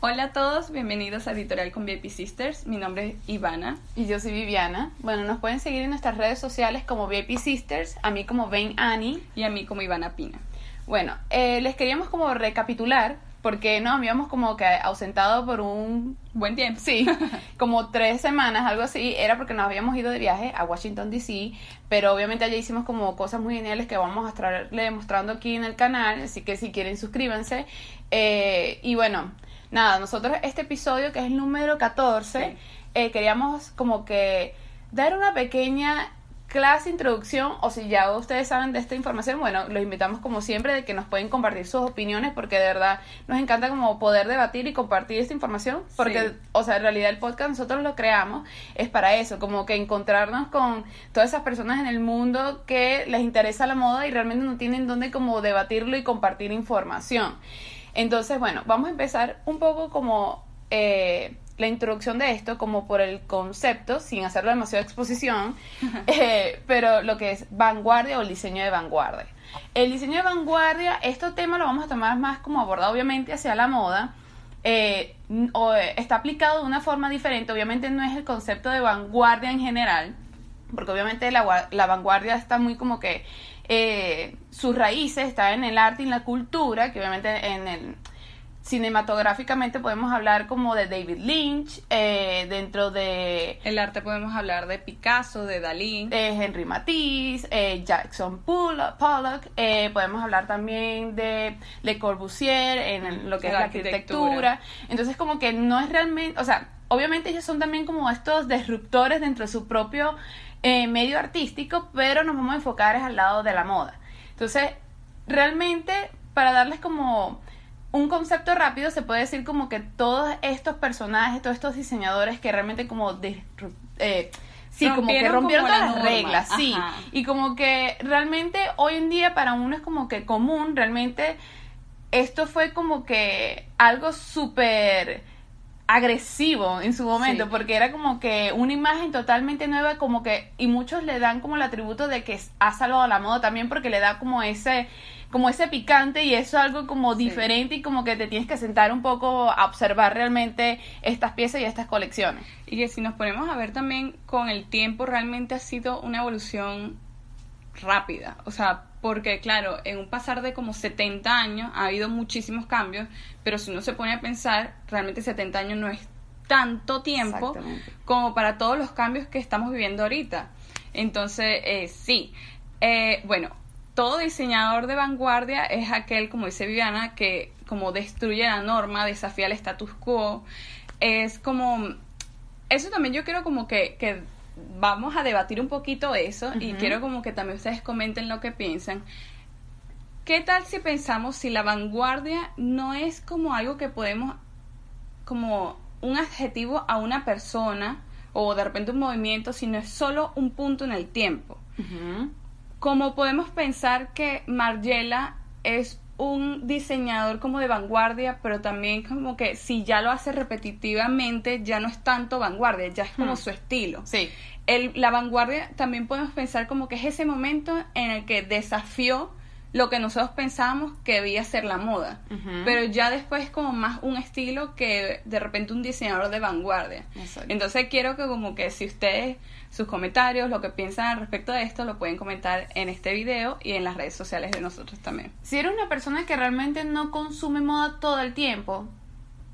Hola a todos, bienvenidos a Editorial con VIP Sisters. Mi nombre es Ivana. Y yo soy Viviana. Bueno, nos pueden seguir en nuestras redes sociales como VIP Sisters, a mí como Ven Annie. Y a mí como Ivana Pina. Bueno, eh, les queríamos como recapitular, porque nos habíamos como que ausentado por un buen tiempo. Sí, como tres semanas, algo así. Era porque nos habíamos ido de viaje a Washington, D.C., pero obviamente allá hicimos como cosas muy geniales que vamos a estarle mostrando aquí en el canal, así que si quieren suscríbanse. Eh, y bueno nada, nosotros este episodio, que es el número 14, eh, queríamos como que dar una pequeña clase, introducción, o si ya ustedes saben de esta información, bueno, los invitamos como siempre de que nos pueden compartir sus opiniones, porque de verdad nos encanta como poder debatir y compartir esta información, porque, o sea, en realidad el podcast nosotros lo creamos, es para eso, como que encontrarnos con todas esas personas en el mundo que les interesa la moda y realmente no tienen dónde como debatirlo y compartir información. Entonces, bueno, vamos a empezar un poco como eh, la introducción de esto, como por el concepto, sin hacerlo demasiada exposición, eh, pero lo que es vanguardia o el diseño de vanguardia. El diseño de vanguardia, este tema lo vamos a tomar más como abordado obviamente hacia la moda. Eh, o, está aplicado de una forma diferente, obviamente no es el concepto de vanguardia en general, porque obviamente la, la vanguardia está muy como que eh, sus raíces están en el arte y en la cultura, que obviamente en el cinematográficamente podemos hablar como de David Lynch, eh, dentro de... El arte podemos hablar de Picasso, de Dalí. De Henry Matisse, eh, Jackson Pollock, eh, podemos hablar también de Le Corbusier en lo que es la arquitectura. Entonces como que no es realmente, o sea, obviamente ellos son también como estos disruptores dentro de su propio eh, medio artístico, pero nos vamos a enfocar es al lado de la moda. Entonces, realmente, para darles como un concepto rápido, se puede decir como que todos estos personajes, todos estos diseñadores que realmente como... Eh, sí, como que rompieron todas las reglas, sí. Y como que realmente hoy en día para uno es como que común, realmente esto fue como que algo súper agresivo en su momento, porque era como que una imagen totalmente nueva, como que, y muchos le dan como el atributo de que ha salvado a la moda también porque le da como ese, como ese picante y eso es algo como diferente y como que te tienes que sentar un poco a observar realmente estas piezas y estas colecciones. Y que si nos ponemos a ver también con el tiempo, realmente ha sido una evolución rápida, o sea, porque claro, en un pasar de como 70 años ha habido muchísimos cambios, pero si uno se pone a pensar, realmente 70 años no es tanto tiempo como para todos los cambios que estamos viviendo ahorita. Entonces, eh, sí, eh, bueno, todo diseñador de vanguardia es aquel, como dice Viviana, que como destruye la norma, desafía el status quo. Es como, eso también yo quiero como que, que vamos a debatir un poquito eso y quiero como que también ustedes comenten lo que piensan. ¿Qué tal si pensamos si la vanguardia no es como algo que podemos, como un adjetivo a una persona o de repente un movimiento, sino es solo un punto en el tiempo? Como podemos pensar que Margiela es un diseñador como de vanguardia, pero también como que si ya lo hace repetitivamente, ya no es tanto vanguardia, ya es como hmm. su estilo. Sí. El, la vanguardia también podemos pensar como que es ese momento en el que desafió lo que nosotros pensábamos que debía ser la moda. Pero ya después como más un estilo que de repente un diseñador de vanguardia. Entonces quiero que como que si ustedes sus comentarios, lo que piensan al respecto de esto, lo pueden comentar en este video y en las redes sociales de nosotros también. Si eres una persona que realmente no consume moda todo el tiempo,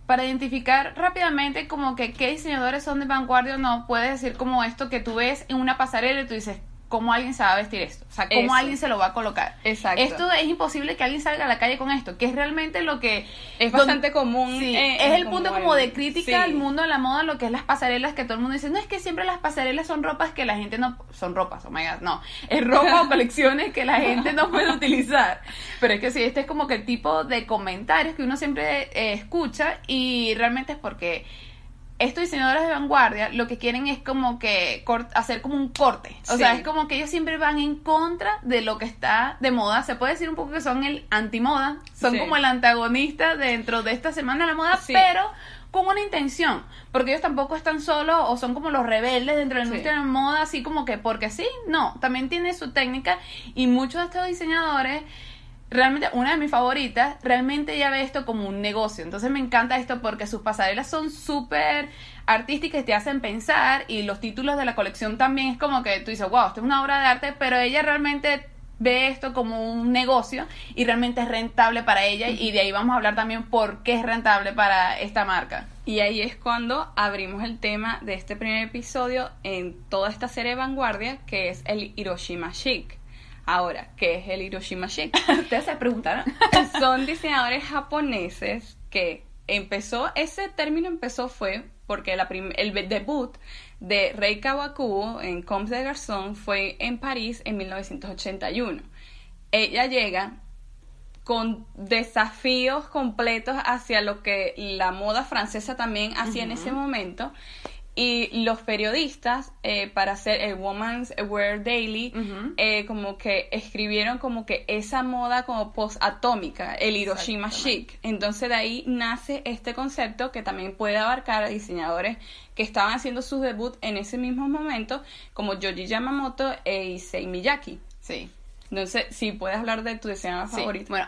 para identificar rápidamente como que qué diseñadores son de vanguardia o no, puedes decir como esto que tú ves en una pasarela y tú dices, cómo alguien se va a vestir esto, o sea, cómo alguien se lo va a colocar. Exacto. Esto es imposible que alguien salga a la calle con esto, que es realmente lo que es bastante común. Sí, es el punto como de crítica al mundo de la moda, lo que es las pasarelas, que todo el mundo dice, no es que siempre las pasarelas son ropas que la gente no, son ropas, oh my god, no, es ropa o colecciones que la gente no puede utilizar. Pero es que sí, este es como que el tipo de comentarios que uno siempre eh, escucha y realmente es porque estos diseñadores de vanguardia lo que quieren es como que hacer como un corte. O sea, es como que ellos siempre van en contra de lo que está de moda. Se puede decir un poco que son el antimoda, son como el antagonista dentro de esta semana de la moda, pero con una intención, porque ellos tampoco están solos o son como los rebeldes dentro de la industria de la moda, así como que porque sí, no, también tiene su técnica y muchos de estos diseñadores realmente una de mis favoritas, realmente ella ve esto como un negocio. Entonces me encanta esto porque sus pasarelas son súper artísticas y te hacen pensar y los títulos de la colección también es como que tú dices, wow, esto es una obra de arte, pero ella realmente ve esto como un negocio y realmente es rentable para ella y de ahí vamos a hablar también por qué es rentable para esta marca. Y ahí es cuando abrimos el tema de este primer episodio en toda esta serie de vanguardia que es el Hiroshima Chic. Ahora, ¿qué es el Hiroshima Chic? Ustedes se preguntaron. Son diseñadores japoneses que empezó, ese término empezó fue porque la el debut de Rei Kawakubo en Combs de Garçon fue en París en 1981. Ella llega con desafíos completos hacia lo que la moda francesa también hacía en ese momento y los periodistas eh, para hacer el Woman's Wear Daily eh, como que escribieron como que esa moda como post atómica el Hiroshima chic. Entonces de ahí nace este concepto que también puede abarcar a diseñadores que estaban haciendo su debut en ese mismo momento como Yoji Yamamoto e Issei Miyake. Sí. Entonces, sí, puedes hablar de tu diseñador favorito. Bueno,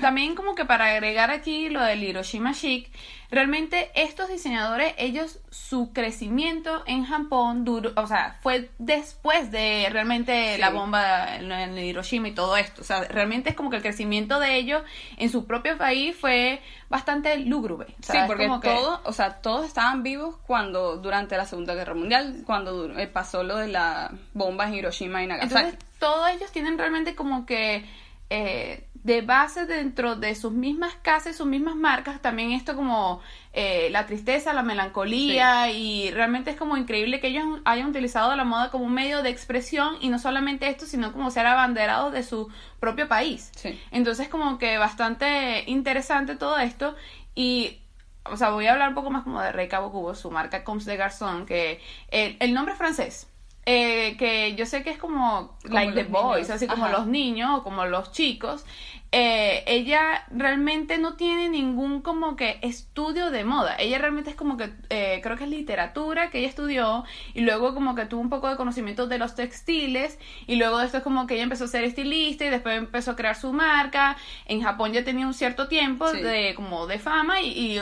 también como que para agregar aquí lo del Hiroshima Chic, realmente estos diseñadores, ellos, su crecimiento en Japón duró, o sea, fue después de realmente la bomba en, Hiroshima y todo esto. O sea, realmente es como que el crecimiento de ellos en su propio país fue bastante lúgubre. sí, porque todos, o sea, todos estaban vivos cuando, durante la Segunda Guerra Mundial, cuando eh, pasó lo de la bomba en Hiroshima y Nagasaki todos ellos tienen realmente como que eh, de base dentro de sus mismas casas, sus mismas marcas, también esto como eh, la tristeza, la melancolía y realmente es como increíble que ellos hayan utilizado la moda como un medio de expresión y no solamente esto, sino como ser abanderados de su propio país. Entonces como que bastante interesante todo esto y o sea, voy a hablar un poco más como de Rey Cabo Cubo, su marca Coms de Garzón, que el, el nombre francés eh, que yo sé que es como, like the boys, así como los niños o como los chicos, eh, ella realmente no tiene ningún como que estudio de moda. Ella realmente es como que, eh, creo que es literatura que ella estudió y luego como que tuvo un poco de conocimiento de los textiles y luego de esto es como que ella empezó a ser estilista y después empezó a crear su marca. En Japón ya tenía un cierto tiempo de como de fama y,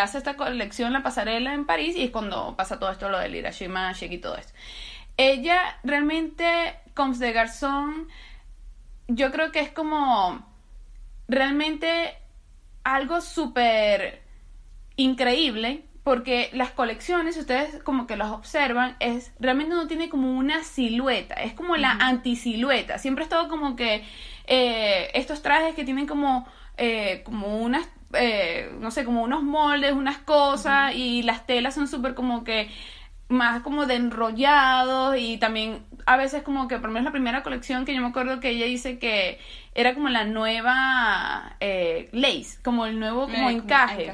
hace esta colección, la pasarela en París y es cuando pasa todo esto, lo del Hiroshima Chic y todo esto. Ella realmente, Coms de Garzón, yo creo que es como realmente algo súper increíble porque las colecciones, ustedes como que las observan, es realmente no tiene como una silueta, es como la antisilueta. Siempre es todo como que eh, estos trajes que tienen como, eh, como unas, eh, no sé, como unos moldes, unas cosas, y las telas son súper como que más como de enrollados y también a veces como que por lo menos la primera colección que yo me acuerdo que ella dice que era como la nueva eh, lace, como el nuevo como encaje,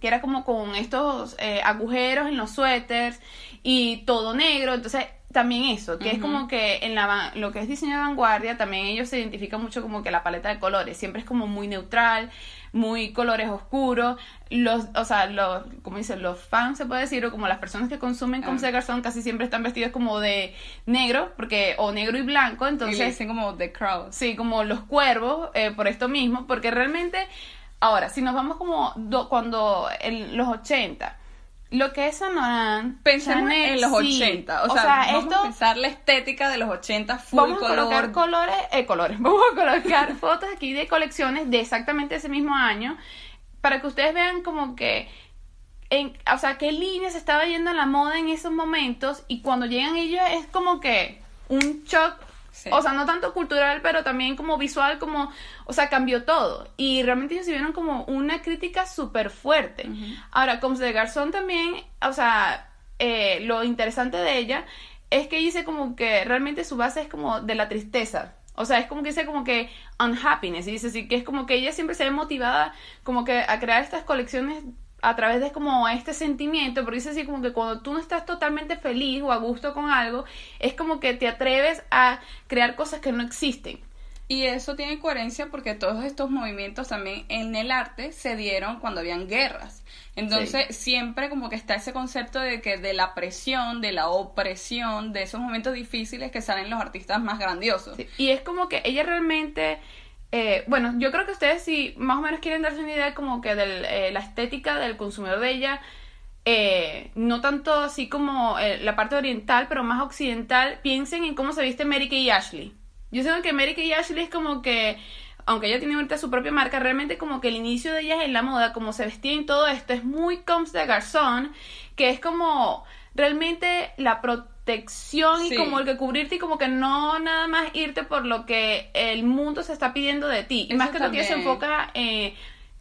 que era como con estos eh, agujeros en los suéteres y todo negro, entonces también eso, que es como que en la lo que es diseño de vanguardia también ellos se identifican mucho como que la paleta de colores, siempre es como muy neutral, muy colores oscuros, los, o sea, los, como dicen, los fans se puede decir, o como las personas que consumen con ah. son casi siempre están vestidos como de negro, porque, o negro y blanco, entonces... Y dicen como the crowd. Sí, como los cuervos, eh, por esto mismo, porque realmente, ahora, si nos vamos como cuando en los 80, lo que es Saint pensemos en los 80, o, sea, vamos esto, a pensar la estética de los 80 full vamos a colocar colores, eh, colores, vamos a colocar fotos aquí de colecciones de exactamente ese mismo año para que ustedes vean como que en, o sea, qué líneas estaba yendo la moda en esos momentos y cuando llegan ellos es como que un shock o sea, no tanto cultural, pero también como visual, como, o sea, cambió todo. Y realmente ellos vieron como una crítica súper fuerte. Ahora, como de Garzón también, o sea, eh, lo interesante de ella es que dice como que realmente su base es como de la tristeza. O sea, es como que dice como que unhappiness. Y dice así que es como que ella siempre se ve motivada como que a crear estas colecciones a través de como este sentimiento, porque dice así como que cuando tú no estás totalmente feliz o a gusto con algo, es como que te atreves a crear cosas que no existen. Y eso tiene coherencia porque todos estos movimientos también en el arte se dieron cuando habían guerras. Entonces siempre como que está ese concepto de que de la presión, de la opresión, de esos momentos difíciles que salen los artistas más grandiosos. Y es como que ella realmente eh, bueno, yo creo que ustedes si más o menos quieren darse una idea como que de eh, la estética del consumidor de ella, eh, no tanto así como la parte oriental, pero más occidental, piensen en cómo se viste Mary Kay y Ashley. Yo sé que Mary y Ashley es como que, aunque ella tiene ahorita su propia marca, realmente como que el inicio de ellas en la moda, como se vestía en todo esto, es muy comes de garzón, que es como realmente la protección y como el que cubrirte y como que no nada más irte por lo que el mundo se está pidiendo de ti. Y más que todo que se enfoca eh,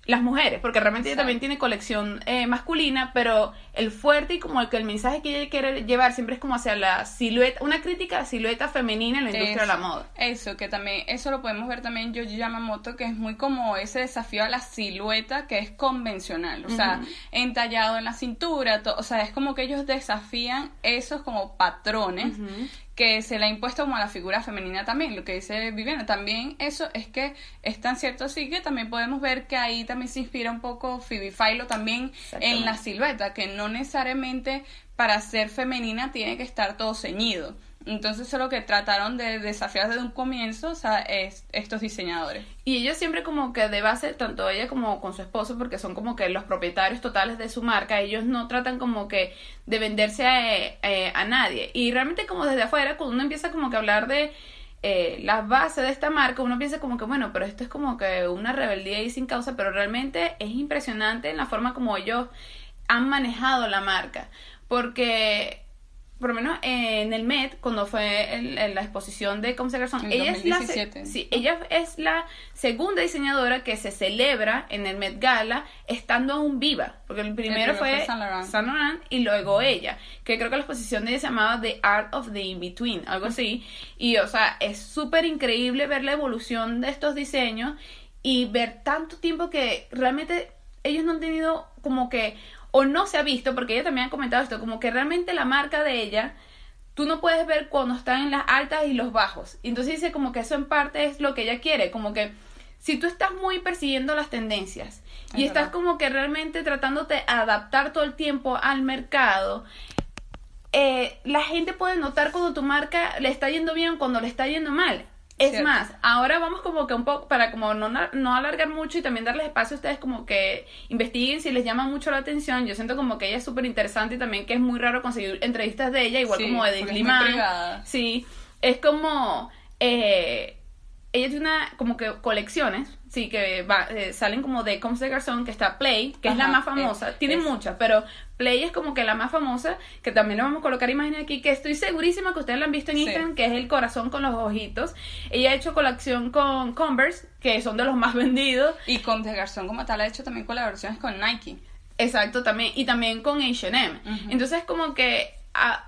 las mujeres, porque realmente ella también tiene colección eh, masculina, pero el fuerte y como el que el mensaje que ella quiere llevar siempre es como hacia la silueta, una crítica a la silueta femenina en la industria de la moda. Eso, que también, eso lo podemos ver también Yoji Yamamoto, que es muy como ese desafío a la silueta que es convencional, o sea, entallado en la cintura, o sea, es como que ellos desafían esos como patrones que se le ha impuesto como a la figura femenina también, lo que dice Viviana, también eso es que es tan cierto así que también podemos ver que ahí también se inspira un poco Phoebe Philo también en la silueta, que no necesariamente para ser femenina tiene que estar todo ceñido. Entonces eso es lo que trataron de desafiar desde un comienzo, o sea, es, estos diseñadores. Y ellos siempre como que de base, tanto ella como con su esposo, porque son como que los propietarios totales de su marca, ellos no tratan como que de venderse a, eh, a nadie. Y realmente como desde afuera, cuando uno empieza como que a hablar de eh, las bases de esta marca, uno piensa como que, bueno, pero esto es como que una rebeldía y sin causa, pero realmente es impresionante en la forma como ellos han manejado la marca. Porque por lo menos en el Met, cuando fue en, la exposición de Comme ella es, la, sí, ella es la segunda diseñadora que se celebra en el Met Gala estando aún viva, porque el primero, fue, Saint Laurent. y luego ella, que creo que la exposición de ella se llamaba The Art of the In-Between, algo así, y o sea, es súper increíble ver la evolución de estos diseños y ver tanto tiempo que realmente ellos no han tenido como que o no se ha visto, porque ella también ha comentado esto, como que realmente la marca de ella, tú no puedes ver cuando están en las altas y los bajos. Entonces dice como que eso en parte es lo que ella quiere, como que si tú estás muy persiguiendo las tendencias y estás como que realmente tratándote de adaptar todo el tiempo al mercado, eh, la gente puede notar cuando tu marca le está yendo bien, cuando le está yendo mal. Es más, ahora vamos como que un poco, para como no, no alargar mucho y también darles espacio a ustedes como que investiguen si les llama mucho la atención. Yo siento como que ella es súper interesante y también que es muy raro conseguir entrevistas de ella, igual como de Liman. Sí, es como... Eh, ella tiene una, como que colecciones Sí, que va, eh, salen como de Comes de Garzón, que está Play, que es la más famosa. Tiene muchas, pero Play es como que la más famosa, que también le vamos a colocar imágenes aquí, que estoy segurísima que ustedes la han visto en Instagram, que es el corazón con los ojitos. Ella ha hecho colección con Converse, que son de los más vendidos. Y Comes de Garzón como tal ha hecho también colaboraciones con Nike. Exacto, también. Y también con H&M. Entonces como que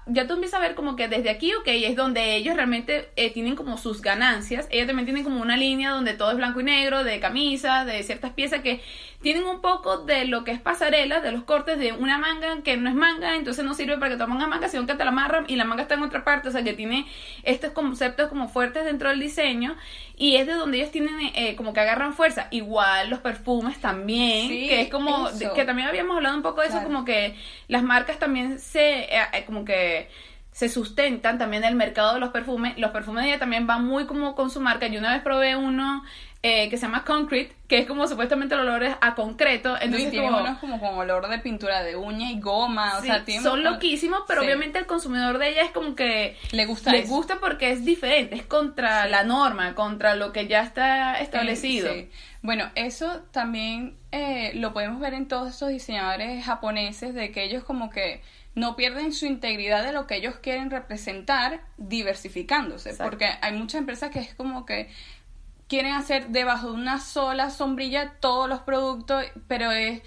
ya tú empiezas a ver como que desde aquí, ok, es donde ellos realmente eh, tienen como sus ganancias. Ella también tiene como una línea donde todo es blanco y negro, de camisas, de ciertas piezas que tienen un poco de lo que es pasarela, de los cortes de una manga que no es manga, entonces no sirve para que te pongas manga, sino que te la amarran y la manga está en otra parte, o sea que tiene estos conceptos como fuertes dentro del diseño y es de donde ellos tienen eh, como que agarran fuerza. Igual los perfumes también, que es como, que también habíamos hablado un poco de eso, como que las marcas también se, eh, eh, como que se sustentan también el mercado de los perfumes. Los perfumes de ella también van muy como con su marca. Yo una vez probé uno eh, que se llama Concrete, que es como supuestamente el olor a concreto. Entonces tiene como, unos como con olor de pintura de uña y goma. o sea, son loquísimos, pero obviamente el consumidor de ella es como que le gusta. Le gusta porque es diferente, es contra la norma, contra lo que ya está establecido. Bueno, eso también eh, lo podemos ver en todos estos diseñadores japoneses, de que ellos como que no pierden su integridad de lo que ellos quieren representar diversificándose, porque hay muchas empresas que es como que quieren hacer debajo de una sola sombrilla todos los productos, pero es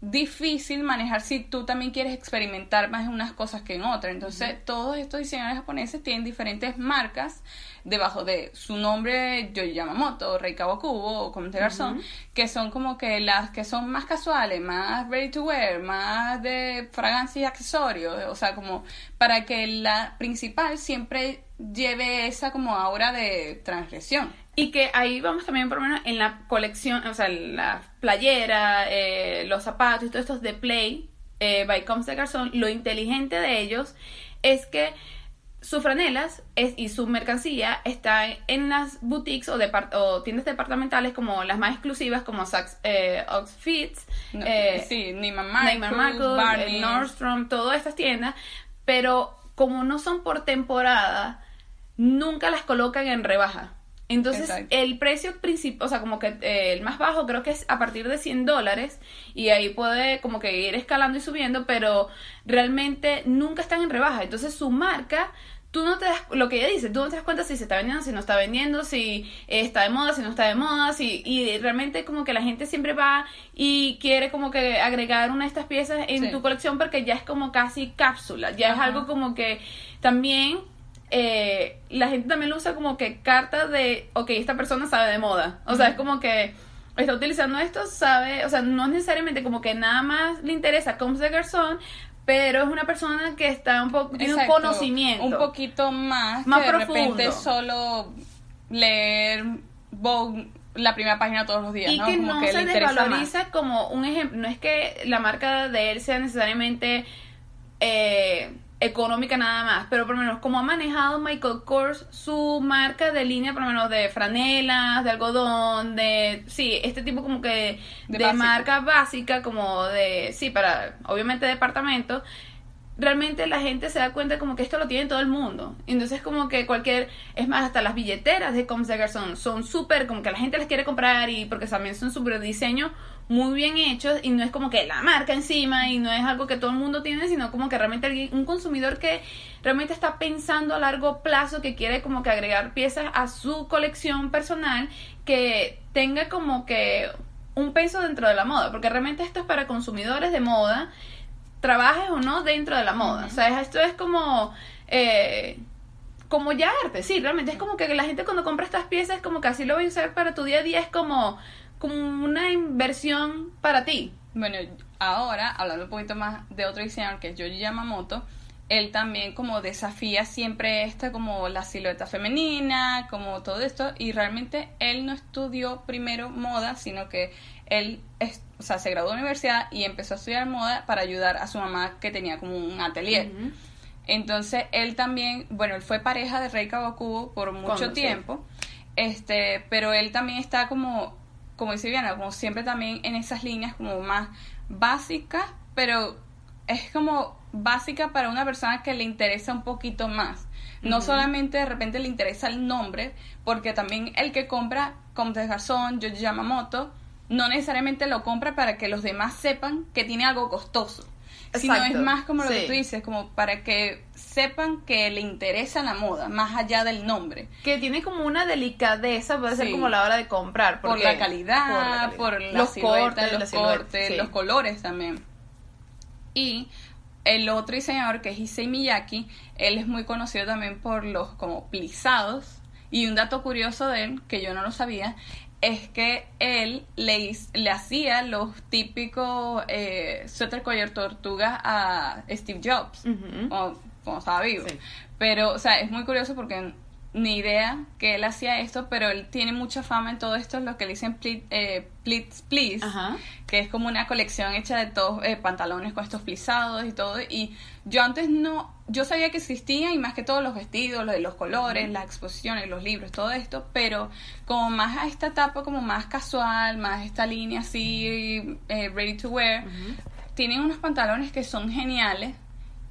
difícil manejar si tú también quieres experimentar más en unas cosas que en otras. Entonces, todos estos diseñadores japoneses tienen diferentes marcas debajo de su nombre Yo Yamamoto, Rei Kawakubo o Comte Garzón, que son como que las que son más casuales, más ready to wear, más de fragancia y accesorios, o sea, como para que la principal siempre lleve esa como aura de transgresión. Y que ahí vamos también por lo menos en la colección, o sea, la playera, eh, los zapatos y todos estos de Play eh, by Coms de Garzón, lo inteligente de ellos es que sus franelas es, y su mercancía está en las boutiques o, depart- o tiendas departamentales como las más exclusivas como Saks, eh, Oxfits, No, eh, sí, Neiman Marcus, Marcus, eh, Nordstrom, todas estas tiendas, pero como no son por temporada, nunca las colocan en rebaja. Entonces, Exacto. el precio principal, o sea, como que eh, el más bajo creo que es a partir de 100 dólares y ahí puede como que ir escalando y subiendo, pero realmente nunca están en rebaja. Entonces, su marca, tú no te das, lo que ella dice, tú no te das cuenta si se está vendiendo, si no está vendiendo, si eh, está de moda, si no está de moda, si, y realmente como que la gente siempre va y quiere como que agregar una de estas piezas en Sí. tu colección porque ya es como casi cápsula, ya es algo como que también eh, la gente también lo usa como que carta de, ok, esta persona sabe de moda. O sea, es como que está utilizando esto, sabe, o sea, no necesariamente como que nada más le interesa Combs de Garzón, pero es una persona que está un poco, tiene un conocimiento. Un poquito más, Más que de profundo. repente solo leer Vogue la primera página todos los días, y ¿no? que Como no que se le más. desvaloriza como un ejemplo. No es que la marca de él sea necesariamente eh, económica nada más, pero por lo menos como ha manejado Michael Kors su marca de línea, por lo menos de franelas, de algodón, de, sí, este tipo como que De marca básica, como de, sí, para, obviamente departamento, realmente la gente se da cuenta como que esto lo tiene todo el mundo. Entonces como que cualquier, es más, hasta las billeteras de Garzón son súper, como que la gente las quiere comprar y porque también son súper diseño muy bien hechos y no es como que la marca encima y no es algo que todo el mundo tiene, sino como que realmente alguien, un consumidor que realmente está pensando a largo plazo, que quiere como que agregar piezas a su colección personal, que tenga como que un peso dentro de la moda, porque realmente esto es para consumidores de moda, trabajes o no dentro de la moda. O sea, esto es como... Eh, como ya arte, sí, realmente es como que la gente cuando compra estas piezas como que así lo voy a usar para tu día a día, es como, como una inversión para ti. Bueno, ahora, hablando un poquito más de otro diseñador que es Yoji Yamamoto, él también como desafía siempre esta como la silueta femenina, como todo esto, y realmente él no estudió primero moda, sino que él es- o sea, se graduó de universidad y empezó a estudiar moda para ayudar a su mamá que tenía como un atelier. Entonces él también, bueno, él fue pareja de Rey Kawakubo por mucho tiempo, este, pero él también está como, como dice Viana, como siempre también en esas líneas como más básicas, pero es como básica para una persona que le interesa un poquito más. No solamente de repente le interesa el nombre, porque también el que compra Comte Garzón, Yoji Yamamoto, no necesariamente lo compra para que los demás sepan que tiene algo costoso. Sino es más como lo que tú dices, como para que sepan que le interesa la moda, más allá del nombre. Que tiene como una delicadeza, puede ser como la hora de comprar. Por la, calidad, por por la la, Los silueta, cortes, los la cortes, sí. los colores también. Y el otro diseñador que es Issei Miyake, él es muy conocido también por los como plisados. Y un dato curioso de él, que yo no lo sabía, es que él le, hacía los típicos eh, suéter collar tortuga a Steve Jobs, cuando estaba vivo. Sí. Pero, o sea, es muy curioso porque ni idea que él hacía esto, pero él tiene mucha fama en todo esto, lo que le dicen plit, eh, Please, Ajá. que es como una colección hecha de todos eh, pantalones con estos plisados y todo. Y yo antes no, yo sabía que existían y más que todos los vestidos, lo de los colores, las exposiciones, los libros, todo esto, pero como más a esta etapa como más casual, más esta línea así, eh, ready to wear, tienen unos pantalones que son geniales.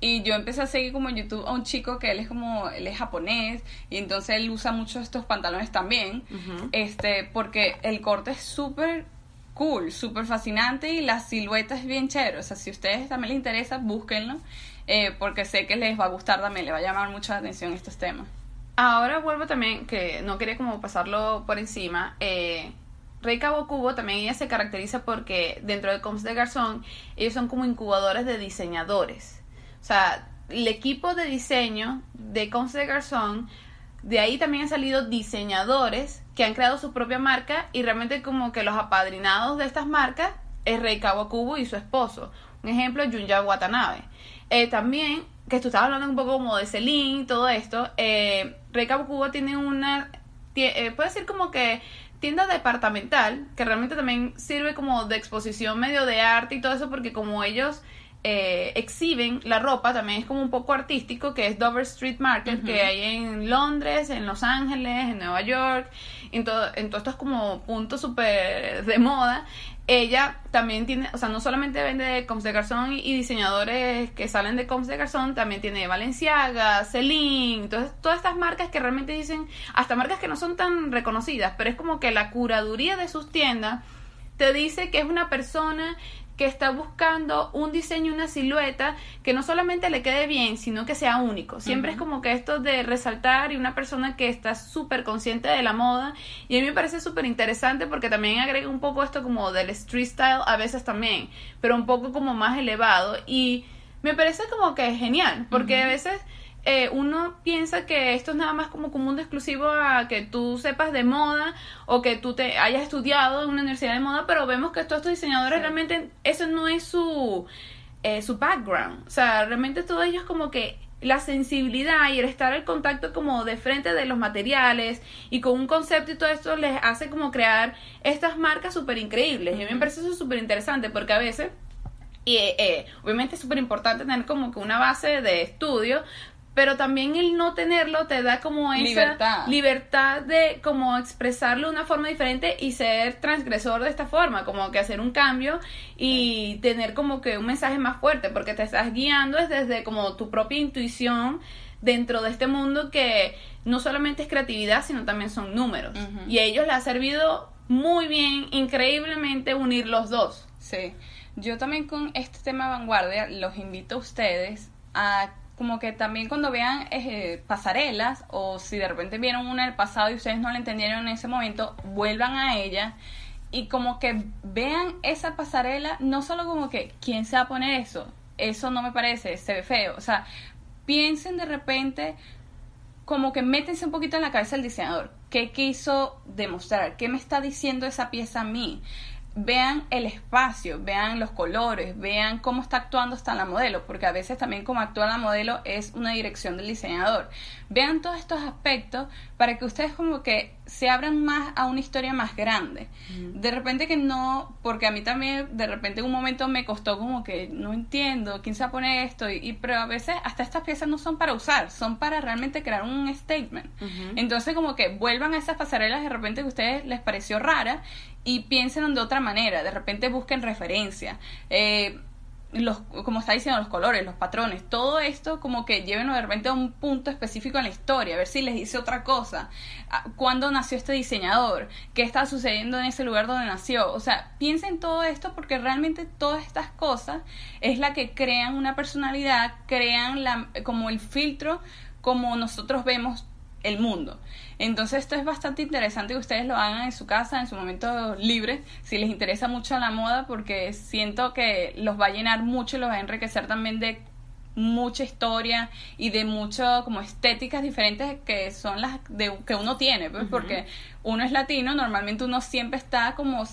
Y yo empecé a seguir como en YouTube a un chico que él es como, él es japonés, y entonces él usa mucho estos pantalones también, este, porque el corte es súper cool, súper fascinante y la silueta es bien chévere. O sea, si a ustedes también les interesa, búsquenlo, eh, porque sé que les va a gustar también, les va a llamar mucho la atención estos temas. Ahora vuelvo también, que no quería como pasarlo por encima. Eh, Rey Kawakubo también ella se caracteriza porque dentro de Combs de Garzón, ellos son como incubadores de diseñadores. O sea, el equipo de diseño de Combs de Garzón, de ahí también han salido diseñadores que han creado su propia marca y realmente como que los apadrinados de estas marcas es Rei Kawakubo y su esposo. Un ejemplo, Junya Watanabe. Eh, también, que tú estabas hablando un poco como de Celine todo esto, eh, Rei Kawakubo tiene una, eh, puede ser como que tienda departamental, que realmente también sirve como de exposición medio de arte y todo eso, porque como ellos eh, exhiben la ropa, también es como un poco artístico, que es Dover Street Market, que hay en Londres, en Los Ángeles, en Nueva York, en, todo, en todos estos como puntos súper de moda. Ella también tiene, o sea, no solamente vende Coms de Garzón y, diseñadores que salen de Coms de Garzón, también tiene Valenciaga, Celine, entonces todas estas marcas que realmente dicen, hasta marcas que no son tan reconocidas, pero es como que la curaduría de sus tiendas te dice que es una persona que está buscando un diseño, una silueta que no solamente le quede bien, sino que sea único. Siempre es como que esto de resaltar y una persona que está súper consciente de la moda. Y a mí me parece súper interesante porque también agrega un poco esto como del street style a veces también, pero un poco como más elevado. Y me parece como que es genial porque a veces eh, uno piensa que esto es nada más como un mundo exclusivo a que tú sepas de moda o que tú te hayas estudiado en una universidad de moda, pero vemos que todos estos diseñadores realmente eso no es su, eh, su background. O sea, realmente todos ellos como que la sensibilidad y el estar en contacto como de frente de los materiales y con un concepto y todo esto les hace como crear estas marcas súper increíbles. Y a mí me parece eso súper interesante porque a veces y eh, obviamente es súper importante tener como que una base de estudio, pero también el no tenerlo te da como esa libertad. de como expresarlo de una forma diferente y ser transgresor de esta forma, como que hacer un cambio y tener como que un mensaje más fuerte, porque te estás guiando desde como tu propia intuición dentro de este mundo que no solamente es creatividad, sino también son números. Y a ellos les ha servido muy bien, increíblemente unir los dos. Sí. Yo también con este tema vanguardia los invito a ustedes a como que también cuando vean pasarelas o si de repente vieron una en el pasado y ustedes no la entendieron en ese momento, vuelvan a ella y como que vean esa pasarela, no solo como que, ¿quién se va a poner eso? Eso no me parece, se ve feo. O sea, piensen de repente como que métense un poquito en la cabeza del diseñador. ¿Qué quiso demostrar? ¿Qué me está diciendo esa pieza a mí? Vean el espacio, vean los colores, vean cómo está actuando hasta la modelo, porque a veces también como actúa la modelo es una dirección del diseñador. Vean todos estos aspectos para que ustedes como que se abran más a una historia más grande. De repente que no, porque a mí también de repente en un momento me costó como que no entiendo quién se va a poner esto, y, pero a veces hasta estas piezas no son para usar, son para realmente crear un statement. Entonces como que vuelvan a esas pasarelas de repente que a ustedes les pareció rara y piensen de otra manera, de repente busquen referencia. Eh, los, como está diciendo, los colores, los patrones, todo esto como que lleven de repente a un punto específico en la historia, a ver si les dice otra cosa, ah, cuándo nació este diseñador, qué está sucediendo en ese lugar donde nació, o sea, piensen todo esto porque realmente todas estas cosas es la que crean una personalidad, crean la, como el filtro como nosotros vemos el mundo. Entonces esto es bastante interesante que ustedes lo hagan en su casa, en su momento libre, si les interesa mucho la moda, porque siento que los va a llenar mucho y los va a enriquecer también de mucha historia y de mucho como estéticas diferentes que son las de, que uno tiene, pues, porque uno es latino, normalmente uno siempre está como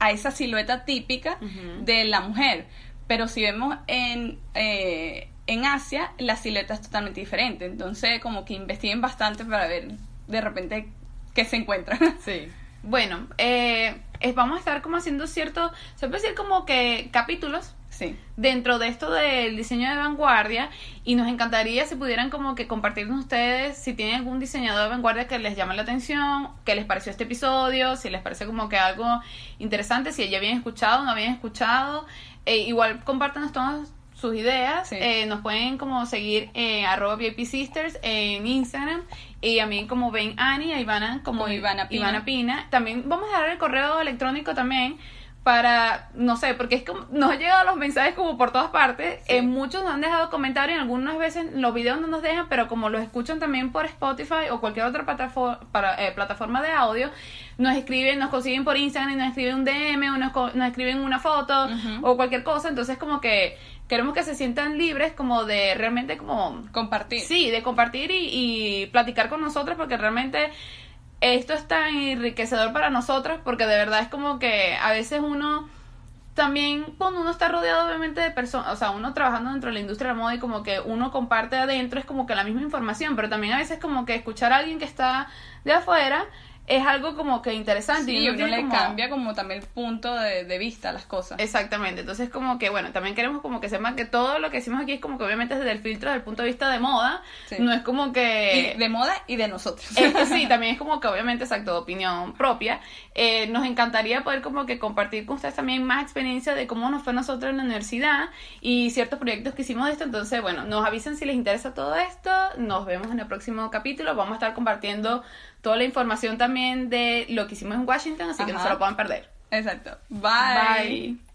a esa silueta típica de la mujer, pero si vemos en... Eh, en Asia la silueta es totalmente diferente. Entonces, como que investiguen bastante para ver de repente qué se encuentran. Sí. Bueno, eh, vamos a estar como haciendo cierto, se puede decir como que capítulos sí. dentro de esto del diseño de vanguardia y nos encantaría si pudieran como que compartirnos ustedes si tienen algún diseñador de vanguardia que les llame la atención, qué les pareció este episodio, si les parece como que algo interesante, si ya habían escuchado no habían escuchado. Eh, igual compártanos todos sus ideas. Eh, nos pueden como seguir eh, arroba VIP Sisters en Instagram y a mí como ven Ani, a Ivana como, Ivana, Pina. También vamos a dar el correo electrónico también para, no sé, porque es como, nos han llegado los mensajes como por todas partes, eh, muchos nos han dejado comentarios, algunas veces los videos no nos dejan, pero como los escuchan también por Spotify o cualquier otra plataforma, para, eh, plataforma de audio, nos escriben, nos consiguen por Instagram y nos escriben un DM o nos, nos escriben una foto o cualquier cosa, entonces como que queremos que se sientan libres como de realmente como compartir. Sí, de compartir y, y platicar con nosotros porque realmente esto es tan enriquecedor para nosotros porque de verdad es como que a veces uno también cuando uno está rodeado obviamente de personas, o sea, uno trabajando dentro de la industria de la moda y como que uno comparte adentro es como que la misma información, pero también a veces como que escuchar a alguien que está de afuera es algo como que interesante. Sí, y uno le como- cambia como también el punto de, de vista a las cosas. Exactamente, entonces como que bueno, también queremos como que sepan que todo lo que decimos aquí es como que obviamente desde el filtro, desde el punto de vista de moda, Sí. no es como que... Y de moda y de nosotros. Es que sí, también es como que obviamente, exacto, opinión propia. Eh, nos encantaría poder como que compartir con ustedes también más experiencia de cómo nos fue a nosotros en la universidad y ciertos proyectos que hicimos de esto. Entonces, bueno, nos avisen si les interesa todo esto. Nos vemos en el próximo capítulo. Vamos a estar compartiendo toda la información también de lo que hicimos en Washington, así que no se lo puedan perder. Exacto. Bye. Bye.